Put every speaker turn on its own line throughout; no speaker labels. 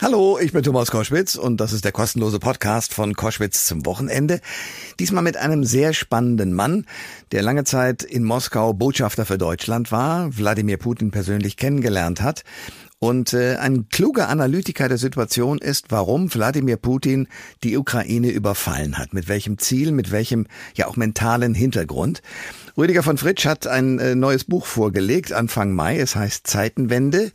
Hallo, ich bin Thomas Koschwitz und das ist der kostenlose Podcast von Koschwitz zum Wochenende. Diesmal mit einem sehr spannenden Mann, der lange Zeit in Moskau Botschafter für Deutschland war, Wladimir Putin persönlich kennengelernt hat und äh, ein kluger Analytiker der Situation ist, warum Wladimir Putin die Ukraine überfallen hat, mit welchem Ziel, mit welchem ja auch mentalen Hintergrund. Rüdiger von Fritsch hat ein äh, neues Buch vorgelegt Anfang Mai, es heißt Zeitenwende.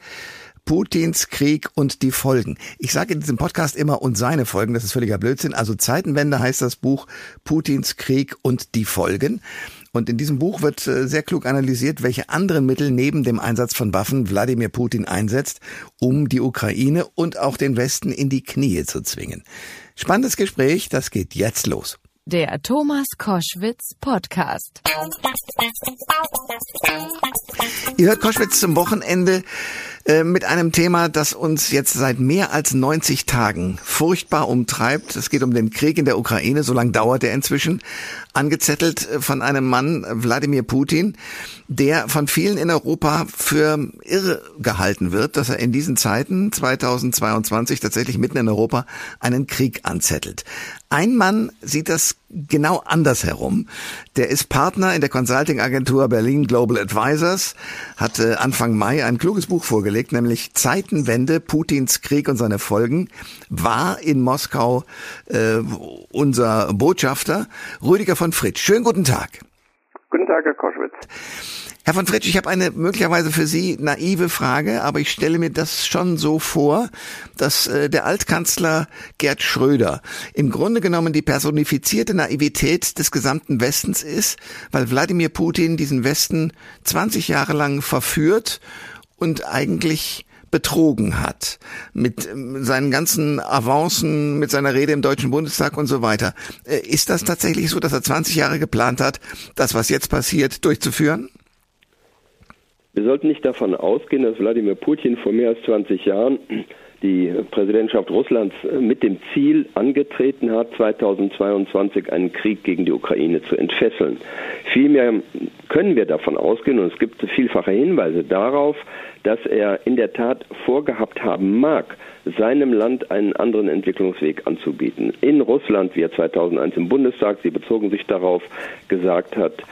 Putins Krieg und die Folgen. Ich sage in diesem Podcast immer und seine Folgen, das ist völliger Blödsinn. Also Zeitenwende heißt das Buch Putins Krieg und die Folgen. Und in diesem Buch wird äh, sehr klug analysiert, welche anderen Mittel neben dem Einsatz von Waffen Wladimir Putin einsetzt, um die Ukraine und auch den Westen in die Knie zu zwingen. Spannendes Gespräch, das geht jetzt los.
Der Thomas Koschwitz Podcast.
Ihr hört Koschwitz zum Wochenende äh, mit einem Thema, das uns jetzt seit mehr als 90 Tagen furchtbar umtreibt. Es geht um den Krieg in der Ukraine, so lange dauert er inzwischen, angezettelt äh, von einem Mann, Wladimir Putin, der von vielen in Europa für irre gehalten wird, dass er in diesen Zeiten 2022 tatsächlich mitten in Europa einen Krieg anzettelt. Ein Mann sieht das genau andersherum. Der ist Partner in der Consulting-Agentur Berlin Global Advisors, hat äh, Anfang Mai ein kluges Buch vorgelegt, nämlich Zeitenwende, Putins Krieg und seine Folgen, war in Moskau äh, unser Botschafter, Rüdiger von Fritsch. Schönen guten Tag.
Guten Tag, Herr Koschwitz.
Herr von Fritsch, ich habe eine möglicherweise für Sie naive Frage, aber ich stelle mir das schon so vor, dass äh, der Altkanzler Gerd Schröder im Grunde genommen die personifizierte Naivität des gesamten Westens ist, weil Wladimir Putin diesen Westen 20 Jahre lang verführt und eigentlich betrogen hat mit ähm, seinen ganzen Avancen, mit seiner Rede im Deutschen Bundestag und so weiter. Äh, ist das tatsächlich so, dass er 20 Jahre geplant hat, das, was jetzt passiert, durchzuführen?
Wir sollten nicht davon ausgehen, dass Wladimir Putin vor mehr als 20 Jahren die Präsidentschaft Russlands mit dem Ziel angetreten hat, 2022 einen Krieg gegen die Ukraine zu entfesseln. Vielmehr können wir davon ausgehen, und es gibt vielfache Hinweise darauf, dass er in der Tat vorgehabt haben mag, seinem Land einen anderen Entwicklungsweg anzubieten. In Russland, wie er 2001 im Bundestag, Sie bezogen sich darauf, gesagt hat,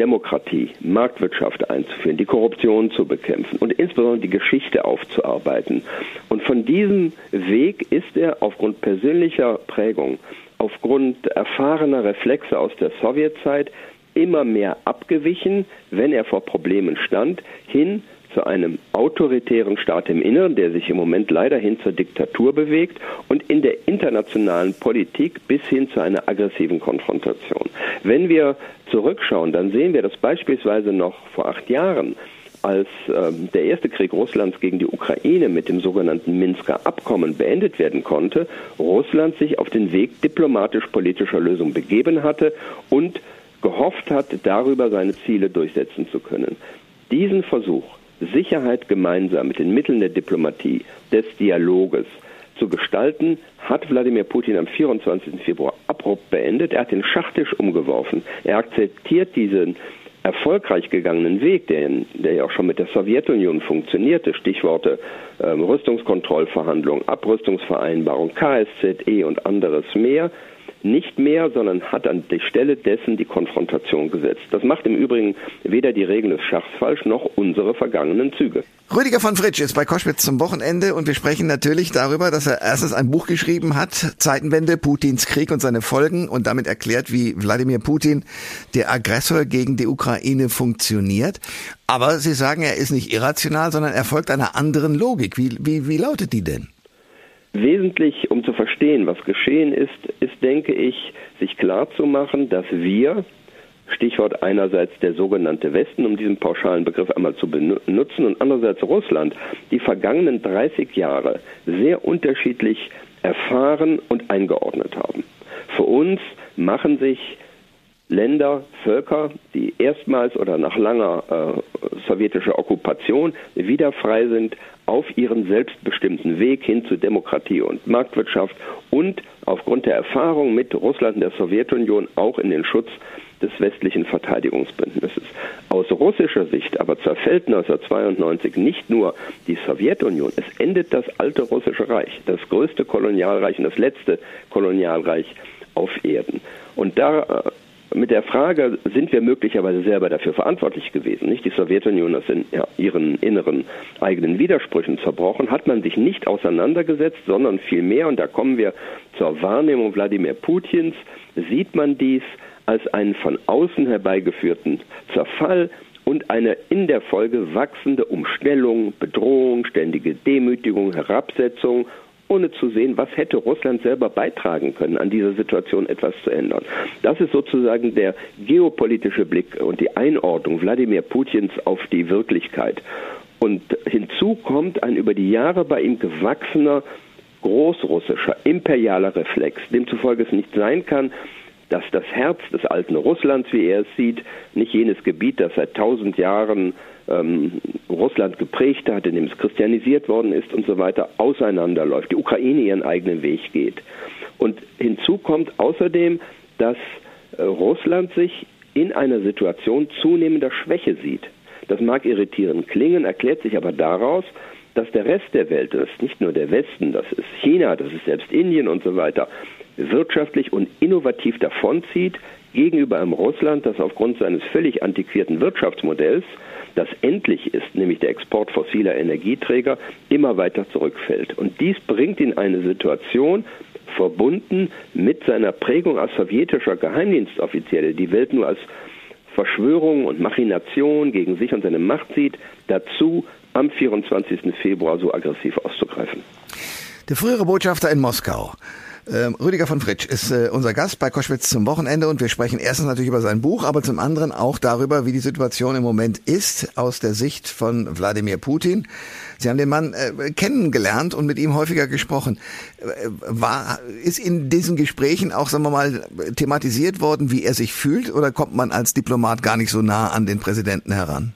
Demokratie, Marktwirtschaft einzuführen, die Korruption zu bekämpfen und insbesondere die Geschichte aufzuarbeiten. Und von diesem Weg ist er aufgrund persönlicher Prägung, aufgrund erfahrener Reflexe aus der Sowjetzeit immer mehr abgewichen, wenn er vor Problemen stand, hin zu einem autoritären Staat im Inneren, der sich im Moment leider hin zur Diktatur bewegt und in der internationalen Politik bis hin zu einer aggressiven Konfrontation. Wenn wir zurückschauen, dann sehen wir, dass beispielsweise noch vor acht Jahren als ähm, der erste Krieg Russlands gegen die Ukraine mit dem sogenannten Minsker Abkommen beendet werden konnte, Russland sich auf den Weg diplomatisch-politischer Lösung begeben hatte und gehofft hat, darüber seine Ziele durchsetzen zu können. Diesen Versuch Sicherheit gemeinsam mit den Mitteln der Diplomatie, des Dialoges zu gestalten, hat Wladimir Putin am 24. Februar abrupt beendet. Er hat den Schachtisch umgeworfen. Er akzeptiert diesen erfolgreich gegangenen Weg, der, der ja auch schon mit der Sowjetunion funktionierte, Stichworte ähm, Rüstungskontrollverhandlungen, Abrüstungsvereinbarung, KSZE und anderes mehr, nicht mehr, sondern hat an die Stelle dessen die Konfrontation gesetzt. Das macht im Übrigen weder die Regeln des Schachs falsch noch unsere vergangenen Züge.
Rüdiger von Fritsch ist bei Koschwitz zum Wochenende und wir sprechen natürlich darüber, dass er erstens ein Buch geschrieben hat, Zeitenwende, Putins Krieg und seine Folgen und damit erklärt, wie Wladimir Putin, der Aggressor gegen die Ukraine, funktioniert. Aber Sie sagen, er ist nicht irrational, sondern er folgt einer anderen Logik. Wie, wie, wie lautet die denn?
Wesentlich, um zu verstehen, was geschehen ist, ist, denke ich, sich klarzumachen, dass wir, Stichwort einerseits der sogenannte Westen, um diesen pauschalen Begriff einmal zu benutzen, und andererseits Russland, die vergangenen 30 Jahre sehr unterschiedlich erfahren und eingeordnet haben. Für uns machen sich Länder, Völker, die erstmals oder nach langer äh, sowjetischer Okkupation wieder frei sind, auf ihren selbstbestimmten Weg hin zu Demokratie und Marktwirtschaft und aufgrund der Erfahrung mit Russland und der Sowjetunion auch in den Schutz des westlichen Verteidigungsbündnisses. Aus russischer Sicht aber zerfällt 1992 nicht nur die Sowjetunion, es endet das alte russische Reich, das größte Kolonialreich und das letzte Kolonialreich auf Erden. Und da äh, mit der Frage, sind wir möglicherweise selber dafür verantwortlich gewesen, nicht? Die Sowjetunion ist in ihren inneren eigenen Widersprüchen zerbrochen, hat man sich nicht auseinandergesetzt, sondern vielmehr, und da kommen wir zur Wahrnehmung Wladimir Putins, sieht man dies als einen von außen herbeigeführten Zerfall und eine in der Folge wachsende Umstellung, Bedrohung, ständige Demütigung, Herabsetzung ohne zu sehen, was hätte Russland selber beitragen können, an dieser Situation etwas zu ändern. Das ist sozusagen der geopolitische Blick und die Einordnung Wladimir Putins auf die Wirklichkeit. Und hinzu kommt ein über die Jahre bei ihm gewachsener großrussischer, imperialer Reflex, demzufolge es nicht sein kann, dass das Herz des alten Russlands, wie er es sieht, nicht jenes Gebiet, das seit tausend Jahren ähm, Russland geprägt hat, in dem es christianisiert worden ist und so weiter, auseinanderläuft, die Ukraine ihren eigenen Weg geht. Und hinzu kommt außerdem, dass äh, Russland sich in einer Situation zunehmender Schwäche sieht. Das mag irritierend klingen, erklärt sich aber daraus, dass der Rest der Welt, das ist nicht nur der Westen, das ist China, das ist selbst Indien und so weiter, wirtschaftlich und innovativ davonzieht gegenüber einem Russland, das aufgrund seines völlig antiquierten Wirtschaftsmodells, das endlich ist, nämlich der Export fossiler Energieträger, immer weiter zurückfällt. Und dies bringt ihn in eine Situation, verbunden mit seiner Prägung als sowjetischer Geheimdienstoffizielle, die Welt nur als Verschwörung und Machination gegen sich und seine Macht sieht, dazu am 24. Februar so aggressiv auszugreifen.
Der frühere Botschafter in Moskau ähm, Rüdiger von Fritsch ist äh, unser Gast bei Koschwitz zum Wochenende und wir sprechen erstens natürlich über sein Buch, aber zum anderen auch darüber, wie die Situation im Moment ist aus der Sicht von Wladimir Putin. Sie haben den Mann äh, kennengelernt und mit ihm häufiger gesprochen. Äh, war, ist in diesen Gesprächen auch, sagen wir mal, thematisiert worden, wie er sich fühlt oder kommt man als Diplomat gar nicht so nah an den Präsidenten heran?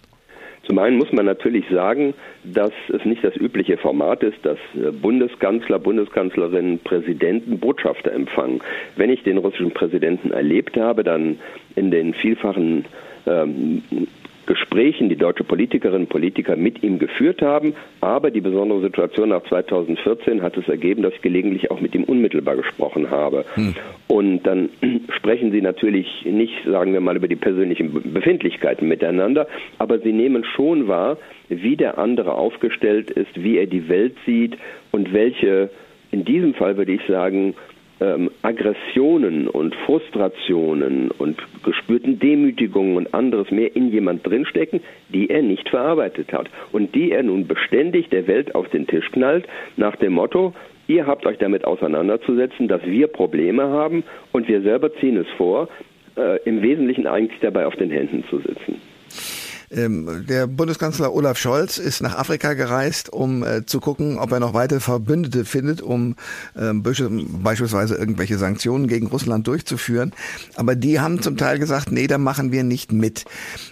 Zum einen muss man natürlich sagen, dass es nicht das übliche Format ist, dass äh, Bundeskanzler, Bundeskanzlerinnen, Präsidenten Botschafter empfangen. Wenn ich den russischen Präsidenten erlebt habe, dann in den vielfachen ähm, Gesprächen die deutsche Politikerinnen und Politiker mit ihm geführt haben. Aber die besondere Situation nach 2014 hat es ergeben, dass ich gelegentlich auch mit ihm unmittelbar gesprochen habe. Hm. Und dann sprechen sie natürlich nicht, sagen wir mal, über die persönlichen Befindlichkeiten miteinander, aber sie nehmen schon wahr, wie der andere aufgestellt ist, wie er die Welt sieht und welche, in diesem Fall würde ich sagen, ähm, Aggressionen und Frustrationen und gespürten Demütigungen und anderes mehr in jemand drinstecken, die er nicht verarbeitet hat und die er nun beständig der Welt auf den Tisch knallt nach dem Motto, ihr habt euch damit auseinanderzusetzen, dass wir Probleme haben und wir selber ziehen es vor, äh, im Wesentlichen eigentlich dabei auf den Händen zu sitzen.
Ähm, der Bundeskanzler Olaf Scholz ist nach Afrika gereist, um äh, zu gucken, ob er noch weitere Verbündete findet, um ähm, beispielsweise irgendwelche Sanktionen gegen Russland durchzuführen. Aber die haben zum Teil gesagt, nee, da machen wir nicht mit.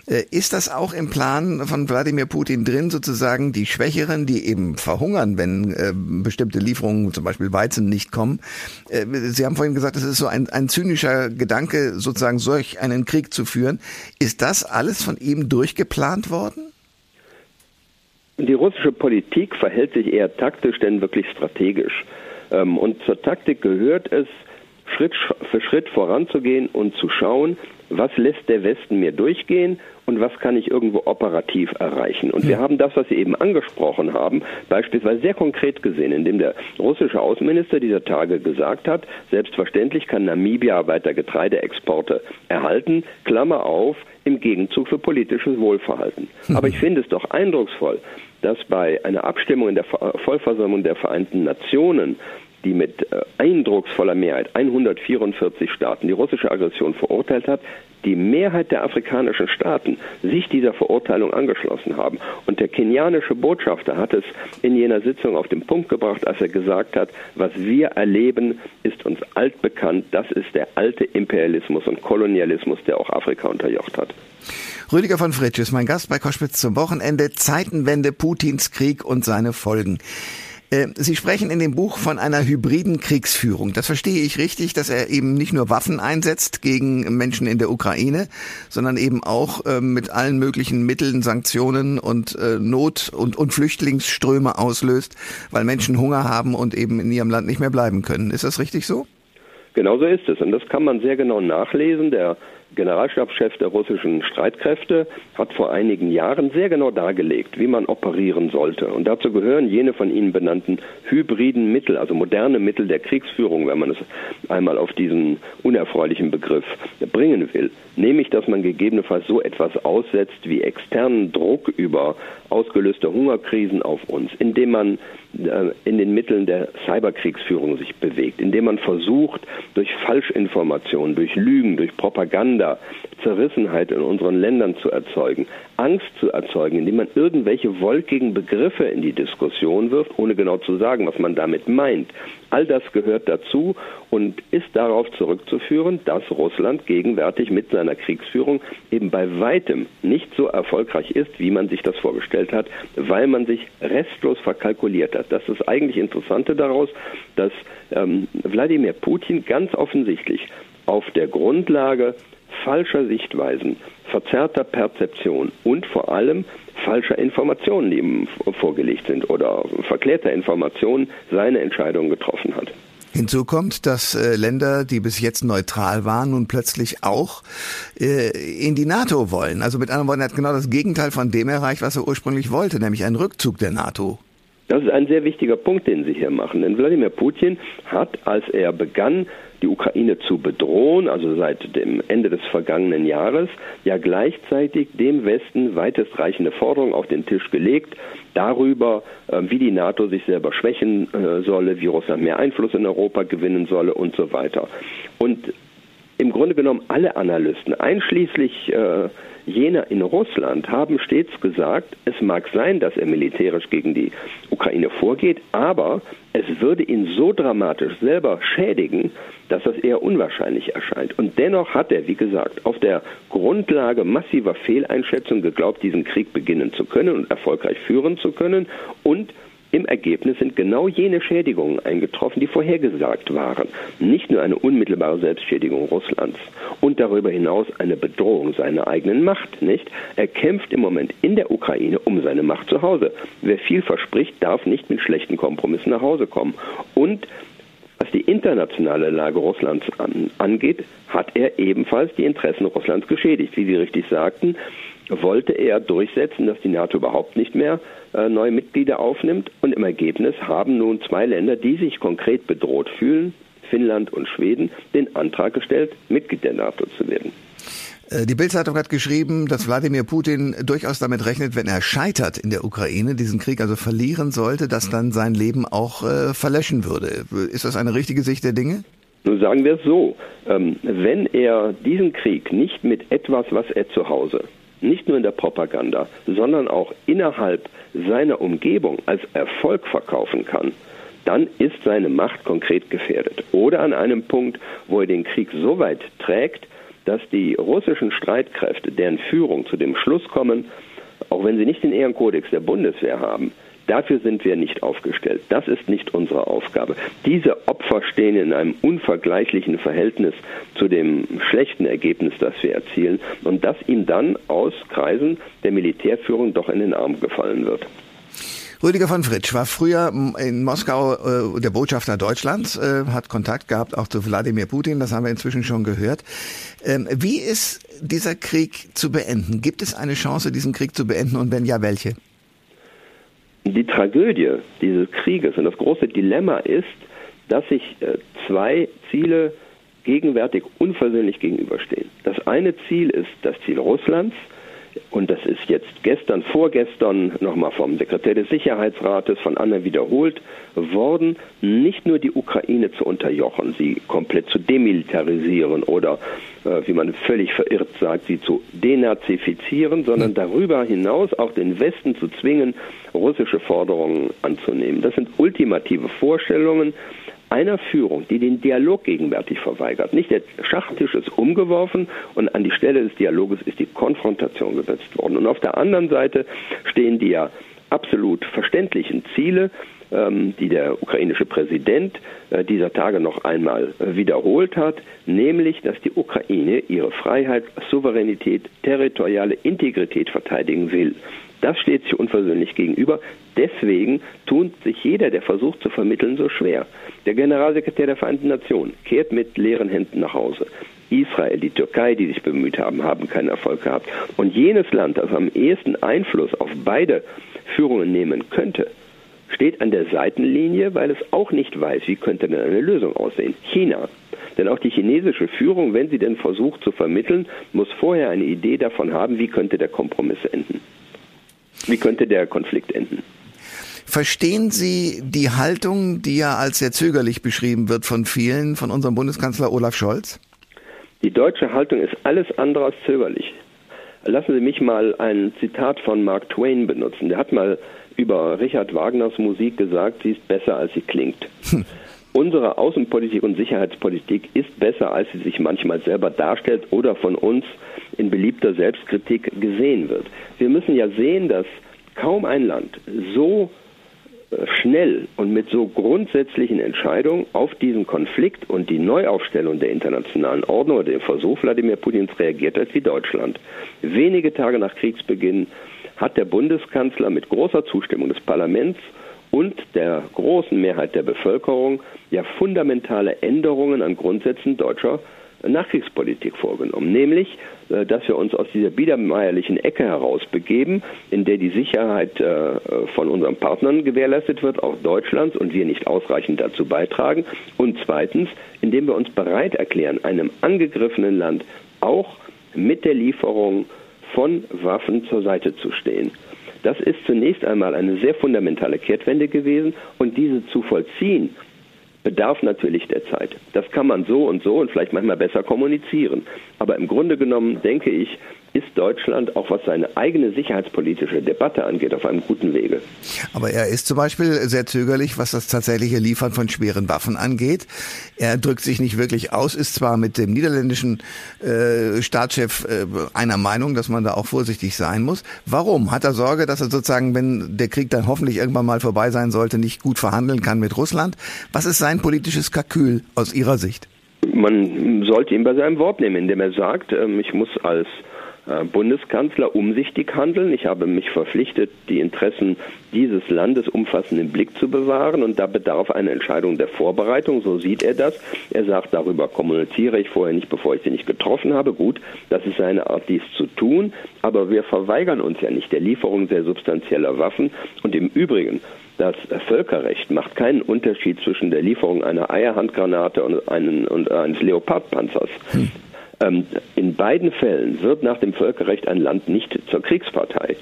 Äh, ist das auch im Plan von Wladimir Putin drin, sozusagen die Schwächeren, die eben verhungern, wenn äh, bestimmte Lieferungen, zum Beispiel Weizen, nicht kommen? Sie haben vorhin gesagt, es ist so ein, ein zynischer Gedanke, sozusagen solch einen Krieg zu führen. Ist das alles von ihm durchgeplant? Geplant worden?
Die russische Politik verhält sich eher taktisch, denn wirklich strategisch. Ähm, und zur Taktik gehört es, Schritt für Schritt voranzugehen und zu schauen, was lässt der Westen mir durchgehen und was kann ich irgendwo operativ erreichen. Und wir hm. haben das, was Sie eben angesprochen haben, beispielsweise sehr konkret gesehen, indem der russische Außenminister dieser Tage gesagt hat, selbstverständlich kann Namibia weiter Getreideexporte erhalten, Klammer auf, im Gegenzug für politisches Wohlverhalten. Hm. Aber ich finde es doch eindrucksvoll, dass bei einer Abstimmung in der Vollversammlung der Vereinten Nationen die mit äh, eindrucksvoller Mehrheit 144 Staaten die russische Aggression verurteilt hat, die Mehrheit der afrikanischen Staaten sich dieser Verurteilung angeschlossen haben. Und der kenianische Botschafter hat es in jener Sitzung auf den Punkt gebracht, als er gesagt hat, was wir erleben, ist uns altbekannt. Das ist der alte Imperialismus und Kolonialismus, der auch Afrika unterjocht hat.
Rüdiger von Fritsch ist mein Gast bei Koschwitz zum Wochenende. Zeitenwende, Putins Krieg und seine Folgen. Äh, Sie sprechen in dem Buch von einer hybriden Kriegsführung. Das verstehe ich richtig, dass er eben nicht nur Waffen einsetzt gegen Menschen in der Ukraine, sondern eben auch äh, mit allen möglichen Mitteln, Sanktionen und äh, Not und, und Flüchtlingsströme auslöst, weil Menschen Hunger haben und eben in ihrem Land nicht mehr bleiben können. Ist das richtig so?
Genauso ist es. Und das kann man sehr genau nachlesen. Der Generalstabschef der russischen Streitkräfte hat vor einigen Jahren sehr genau dargelegt, wie man operieren sollte. Und dazu gehören jene von Ihnen benannten hybriden Mittel, also moderne Mittel der Kriegsführung, wenn man es einmal auf diesen unerfreulichen Begriff bringen will. Nämlich, dass man gegebenenfalls so etwas aussetzt wie externen Druck über ausgelöste Hungerkrisen auf uns, indem man äh, in den Mitteln der Cyberkriegsführung sich bewegt, indem man versucht, durch Falschinformationen, durch Lügen, durch Propaganda Zerrissenheit in unseren Ländern zu erzeugen, Angst zu erzeugen, indem man irgendwelche wolkigen Begriffe in die Diskussion wirft, ohne genau zu sagen, was man damit meint. All das gehört dazu und ist darauf zurückzuführen, dass Russland gegenwärtig mit seiner Kriegsführung eben bei weitem nicht so erfolgreich ist, wie man sich das vorgestellt hat, weil man sich restlos verkalkuliert hat. Das ist eigentlich Interessante daraus, dass ähm, Wladimir Putin ganz offensichtlich auf der Grundlage falscher Sichtweisen, verzerrter Perzeption und vor allem falscher Informationen, die ihm vorgelegt sind oder verklärter Informationen seine Entscheidung getroffen hat.
Hinzu kommt, dass äh, Länder, die bis jetzt neutral waren, nun plötzlich auch äh, in die NATO wollen. Also mit anderen Worten, er hat genau das Gegenteil von dem erreicht, was er ursprünglich wollte, nämlich einen Rückzug der NATO.
Das ist ein sehr wichtiger Punkt, den Sie hier machen. Denn Wladimir Putin hat, als er begann, die Ukraine zu bedrohen, also seit dem Ende des vergangenen Jahres, ja gleichzeitig dem Westen weitestreichende Forderungen auf den Tisch gelegt darüber, äh, wie die NATO sich selber schwächen äh, solle, wie Russland mehr Einfluss in Europa gewinnen solle und so weiter. Und im Grunde genommen alle Analysten, einschließlich äh, jener in Russland, haben stets gesagt, es mag sein, dass er militärisch gegen die Ukraine vorgeht, aber es würde ihn so dramatisch selber schädigen, dass das eher unwahrscheinlich erscheint. Und dennoch hat er, wie gesagt, auf der Grundlage massiver Fehleinschätzung geglaubt, diesen Krieg beginnen zu können und erfolgreich führen zu können und im Ergebnis sind genau jene Schädigungen eingetroffen, die vorhergesagt waren. Nicht nur eine unmittelbare Selbstschädigung Russlands und darüber hinaus eine Bedrohung seiner eigenen Macht, nicht? Er kämpft im Moment in der Ukraine um seine Macht zu Hause. Wer viel verspricht, darf nicht mit schlechten Kompromissen nach Hause kommen. Und was die internationale Lage Russlands an, angeht, hat er ebenfalls die Interessen Russlands geschädigt. Wie Sie richtig sagten, wollte er durchsetzen, dass die NATO überhaupt nicht mehr äh, neue Mitglieder aufnimmt. Und im Ergebnis haben nun zwei Länder, die sich konkret bedroht fühlen, Finnland und Schweden, den Antrag gestellt, Mitglied der NATO zu werden.
Äh, die Bildzeitung hat geschrieben, dass Wladimir Putin durchaus damit rechnet, wenn er scheitert in der Ukraine, diesen Krieg also verlieren sollte, dass dann sein Leben auch äh, verlöschen würde. Ist das eine richtige Sicht der Dinge?
Nun sagen wir es so, ähm, wenn er diesen Krieg nicht mit etwas, was er zu Hause nicht nur in der Propaganda, sondern auch innerhalb seiner Umgebung als Erfolg verkaufen kann, dann ist seine Macht konkret gefährdet. Oder an einem Punkt, wo er den Krieg so weit trägt, dass die russischen Streitkräfte, deren Führung zu dem Schluss kommen, auch wenn sie nicht den Ehrenkodex der Bundeswehr haben, Dafür sind wir nicht aufgestellt. Das ist nicht unsere Aufgabe. Diese Opfer stehen in einem unvergleichlichen Verhältnis zu dem schlechten Ergebnis, das wir erzielen und das ihm dann aus Kreisen der Militärführung doch in den Arm gefallen wird.
Rüdiger von Fritsch war früher in Moskau äh, der Botschafter Deutschlands, äh, hat Kontakt gehabt auch zu Wladimir Putin, das haben wir inzwischen schon gehört. Ähm, wie ist dieser Krieg zu beenden? Gibt es eine Chance, diesen Krieg zu beenden und wenn ja, welche?
Die Tragödie dieses Krieges und das große Dilemma ist, dass sich äh, zwei Ziele gegenwärtig unversöhnlich gegenüberstehen. Das eine Ziel ist das Ziel Russlands, und das ist jetzt gestern, vorgestern nochmal vom Sekretär des Sicherheitsrates von anderen wiederholt worden, nicht nur die Ukraine zu unterjochen, sie komplett zu demilitarisieren oder, äh, wie man völlig verirrt sagt, sie zu denazifizieren, sondern darüber hinaus auch den Westen zu zwingen, russische Forderungen anzunehmen. Das sind ultimative Vorstellungen, einer Führung, die den Dialog gegenwärtig verweigert. Nicht der Schachtisch ist umgeworfen und an die Stelle des Dialoges ist die Konfrontation gesetzt worden. Und auf der anderen Seite stehen die ja absolut verständlichen Ziele, ähm, die der ukrainische Präsident äh, dieser Tage noch einmal äh, wiederholt hat, nämlich, dass die Ukraine ihre Freiheit, Souveränität, territoriale Integrität verteidigen will. Das steht sich unversöhnlich gegenüber. Deswegen tut sich jeder, der versucht zu vermitteln, so schwer. Der Generalsekretär der Vereinten Nationen kehrt mit leeren Händen nach Hause. Israel, die Türkei, die sich bemüht haben, haben keinen Erfolg gehabt. Und jenes Land, das am ehesten Einfluss auf beide Führungen nehmen könnte, steht an der Seitenlinie, weil es auch nicht weiß, wie könnte denn eine Lösung aussehen. China. Denn auch die chinesische Führung, wenn sie denn versucht zu vermitteln, muss vorher eine Idee davon haben, wie könnte der Kompromiss enden. Wie könnte der Konflikt enden?
Verstehen Sie die Haltung, die ja als sehr zögerlich beschrieben wird von vielen, von unserem Bundeskanzler Olaf Scholz?
Die deutsche Haltung ist alles andere als zögerlich. Lassen Sie mich mal ein Zitat von Mark Twain benutzen. Der hat mal über Richard Wagners Musik gesagt, sie ist besser, als sie klingt. Hm. Unsere Außenpolitik und Sicherheitspolitik ist besser, als sie sich manchmal selber darstellt oder von uns in beliebter Selbstkritik gesehen wird. Wir müssen ja sehen, dass kaum ein Land so schnell und mit so grundsätzlichen Entscheidungen auf diesen Konflikt und die Neuaufstellung der internationalen Ordnung oder den Versuch Wladimir Putins reagiert hat wie Deutschland. Wenige Tage nach Kriegsbeginn hat der Bundeskanzler mit großer Zustimmung des Parlaments und der großen Mehrheit der Bevölkerung ja fundamentale Änderungen an Grundsätzen deutscher Nachkriegspolitik vorgenommen, nämlich, äh, dass wir uns aus dieser biedermeierlichen Ecke heraus begeben, in der die Sicherheit äh, von unseren Partnern gewährleistet wird, auch Deutschlands, und wir nicht ausreichend dazu beitragen. Und zweitens, indem wir uns bereit erklären, einem angegriffenen Land auch mit der Lieferung von Waffen zur Seite zu stehen. Das ist zunächst einmal eine sehr fundamentale Kehrtwende gewesen und diese zu vollziehen bedarf natürlich der Zeit. Das kann man so und so und vielleicht manchmal besser kommunizieren. Aber im Grunde genommen denke ich, ist Deutschland, auch was seine eigene sicherheitspolitische Debatte angeht, auf einem guten Wege.
Aber er ist zum Beispiel sehr zögerlich, was das tatsächliche Liefern von schweren Waffen angeht. Er drückt sich nicht wirklich aus, ist zwar mit dem niederländischen äh, Staatschef äh, einer Meinung, dass man da auch vorsichtig sein muss. Warum? Hat er Sorge, dass er sozusagen, wenn der Krieg dann hoffentlich irgendwann mal vorbei sein sollte, nicht gut verhandeln kann mit Russland? Was ist sein politisches Kalkül aus Ihrer Sicht?
Man sollte ihn bei seinem Wort nehmen, indem er sagt, ähm, ich muss als Bundeskanzler umsichtig handeln. Ich habe mich verpflichtet, die Interessen dieses Landes umfassend im Blick zu bewahren und da bedarf eine Entscheidung der Vorbereitung, so sieht er das. Er sagt, darüber kommuniziere ich vorher nicht, bevor ich sie nicht getroffen habe. Gut, das ist seine Art, dies zu tun, aber wir verweigern uns ja nicht der Lieferung sehr substanzieller Waffen und im Übrigen, das Völkerrecht macht keinen Unterschied zwischen der Lieferung einer Eierhandgranate und, einen, und eines Leopardpanzers. Hm. Ähm, in beiden Fällen wird nach dem Völkerrecht ein Land nicht zur Kriegspartei.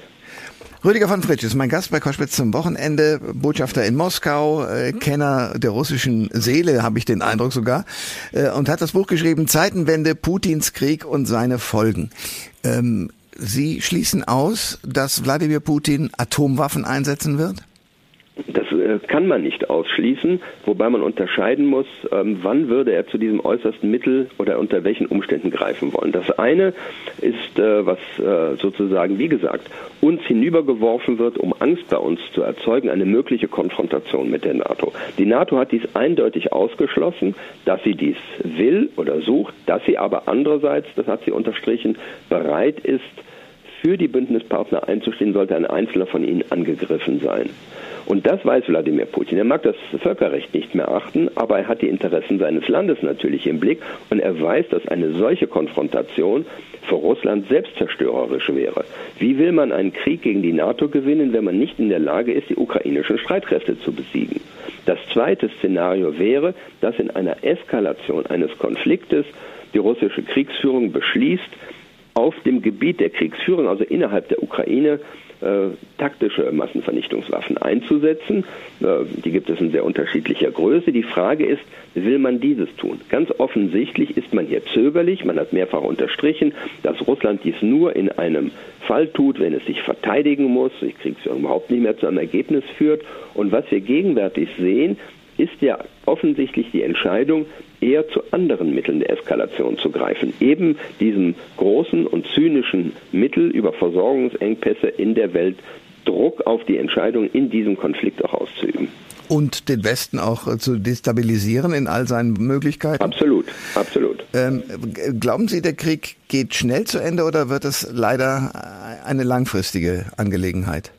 Rüdiger von Fritsch ist mein Gast bei Koschwitz zum Wochenende, Botschafter in Moskau, äh, Kenner der russischen Seele, habe ich den Eindruck sogar, äh, und hat das Buch geschrieben, Zeitenwende, Putins Krieg und seine Folgen. Ähm, Sie schließen aus, dass Wladimir Putin Atomwaffen einsetzen wird?
Das äh, kann man nicht ausschließen, wobei man unterscheiden muss, ähm, wann würde er zu diesem äußersten Mittel oder unter welchen Umständen greifen wollen. Das eine ist, äh, was äh, sozusagen, wie gesagt, uns hinübergeworfen wird, um Angst bei uns zu erzeugen, eine mögliche Konfrontation mit der NATO. Die NATO hat dies eindeutig ausgeschlossen, dass sie dies will oder sucht, dass sie aber andererseits, das hat sie unterstrichen, bereit ist, für die Bündnispartner einzustehen, sollte ein Einzelner von ihnen angegriffen sein. Und das weiß Wladimir Putin. Er mag das Völkerrecht nicht mehr achten, aber er hat die Interessen seines Landes natürlich im Blick und er weiß, dass eine solche Konfrontation für Russland selbstzerstörerisch wäre. Wie will man einen Krieg gegen die NATO gewinnen, wenn man nicht in der Lage ist, die ukrainischen Streitkräfte zu besiegen? Das zweite Szenario wäre, dass in einer Eskalation eines Konfliktes die russische Kriegsführung beschließt, auf dem Gebiet der Kriegsführung, also innerhalb der Ukraine, taktische Massenvernichtungswaffen einzusetzen. Äh, die gibt es in sehr unterschiedlicher Größe. Die Frage ist, will man dieses tun? Ganz offensichtlich ist man hier zögerlich. Man hat mehrfach unterstrichen, dass Russland dies nur in einem Fall tut, wenn es sich verteidigen muss, die Kriegsführung überhaupt nicht mehr zu einem Ergebnis führt. Und was wir gegenwärtig sehen, ist ja offensichtlich die Entscheidung, eher zu anderen Mitteln der Eskalation zu greifen. Eben diesem großen und zynischen Mittel über Versorgungsengpässe in der Welt Druck auf die Entscheidung in diesem Konflikt auch auszuüben.
und den Westen auch äh, zu destabilisieren in all seinen Möglichkeiten?
Absolut, absolut.
Ähm, glauben Sie, der Krieg geht schnell zu Ende oder wird es leider eine langfristige Angelegenheit?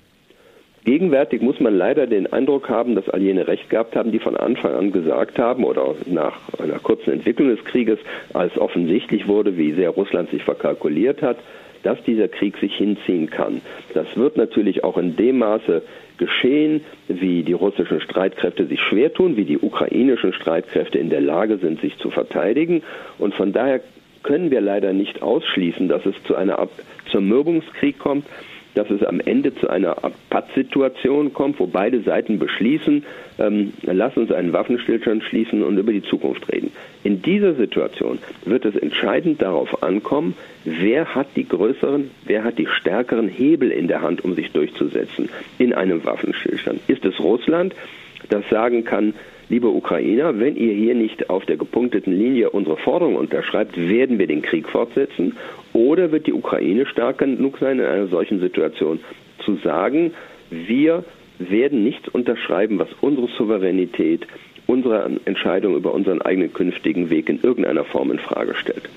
Gegenwärtig muss man leider den Eindruck haben, dass all jene Recht gehabt haben, die von Anfang an gesagt haben oder nach einer kurzen Entwicklung des Krieges, als offensichtlich wurde, wie sehr Russland sich verkalkuliert hat, dass dieser Krieg sich hinziehen kann. Das wird natürlich auch in dem Maße geschehen, wie die russischen Streitkräfte sich schwer tun, wie die ukrainischen Streitkräfte in der Lage sind, sich zu verteidigen. Und von daher können wir leider nicht ausschließen, dass es zu einer Art Zermürbungskrieg kommt, dass es am Ende zu einer Pattsituation kommt, wo beide Seiten beschließen, ähm, lass uns einen Waffenstillstand schließen und über die Zukunft reden. In dieser Situation wird es entscheidend darauf ankommen, wer hat die größeren, wer hat die stärkeren Hebel in der Hand, um sich durchzusetzen in einem Waffenstillstand. Ist es Russland, das sagen kann, liebe Ukrainer, wenn ihr hier nicht auf der gepunkteten Linie unsere Forderung unterschreibt, werden wir den Krieg fortsetzen. Oder wird die Ukraine stark genug sein, in einer solchen Situation zu sagen, wir werden nichts unterschreiben, was unsere Souveränität, unsere Entscheidung über unseren eigenen künftigen Weg in irgendeiner Form in Frage stellt.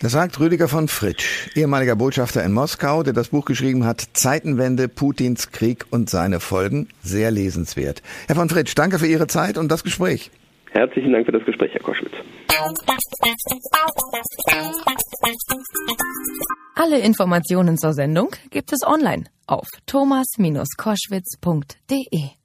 Das sagt Rüdiger von Fritsch, ehemaliger Botschafter in Moskau, der das Buch geschrieben hat, Zeitenwende, Putins Krieg und seine Folgen. Sehr lesenswert. Herr von Fritsch, danke für Ihre Zeit und das Gespräch.
Herzlichen Dank für das Gespräch, Herr Koschwitz.
Alle Informationen zur Sendung gibt es online auf thomas-koschwitz.de.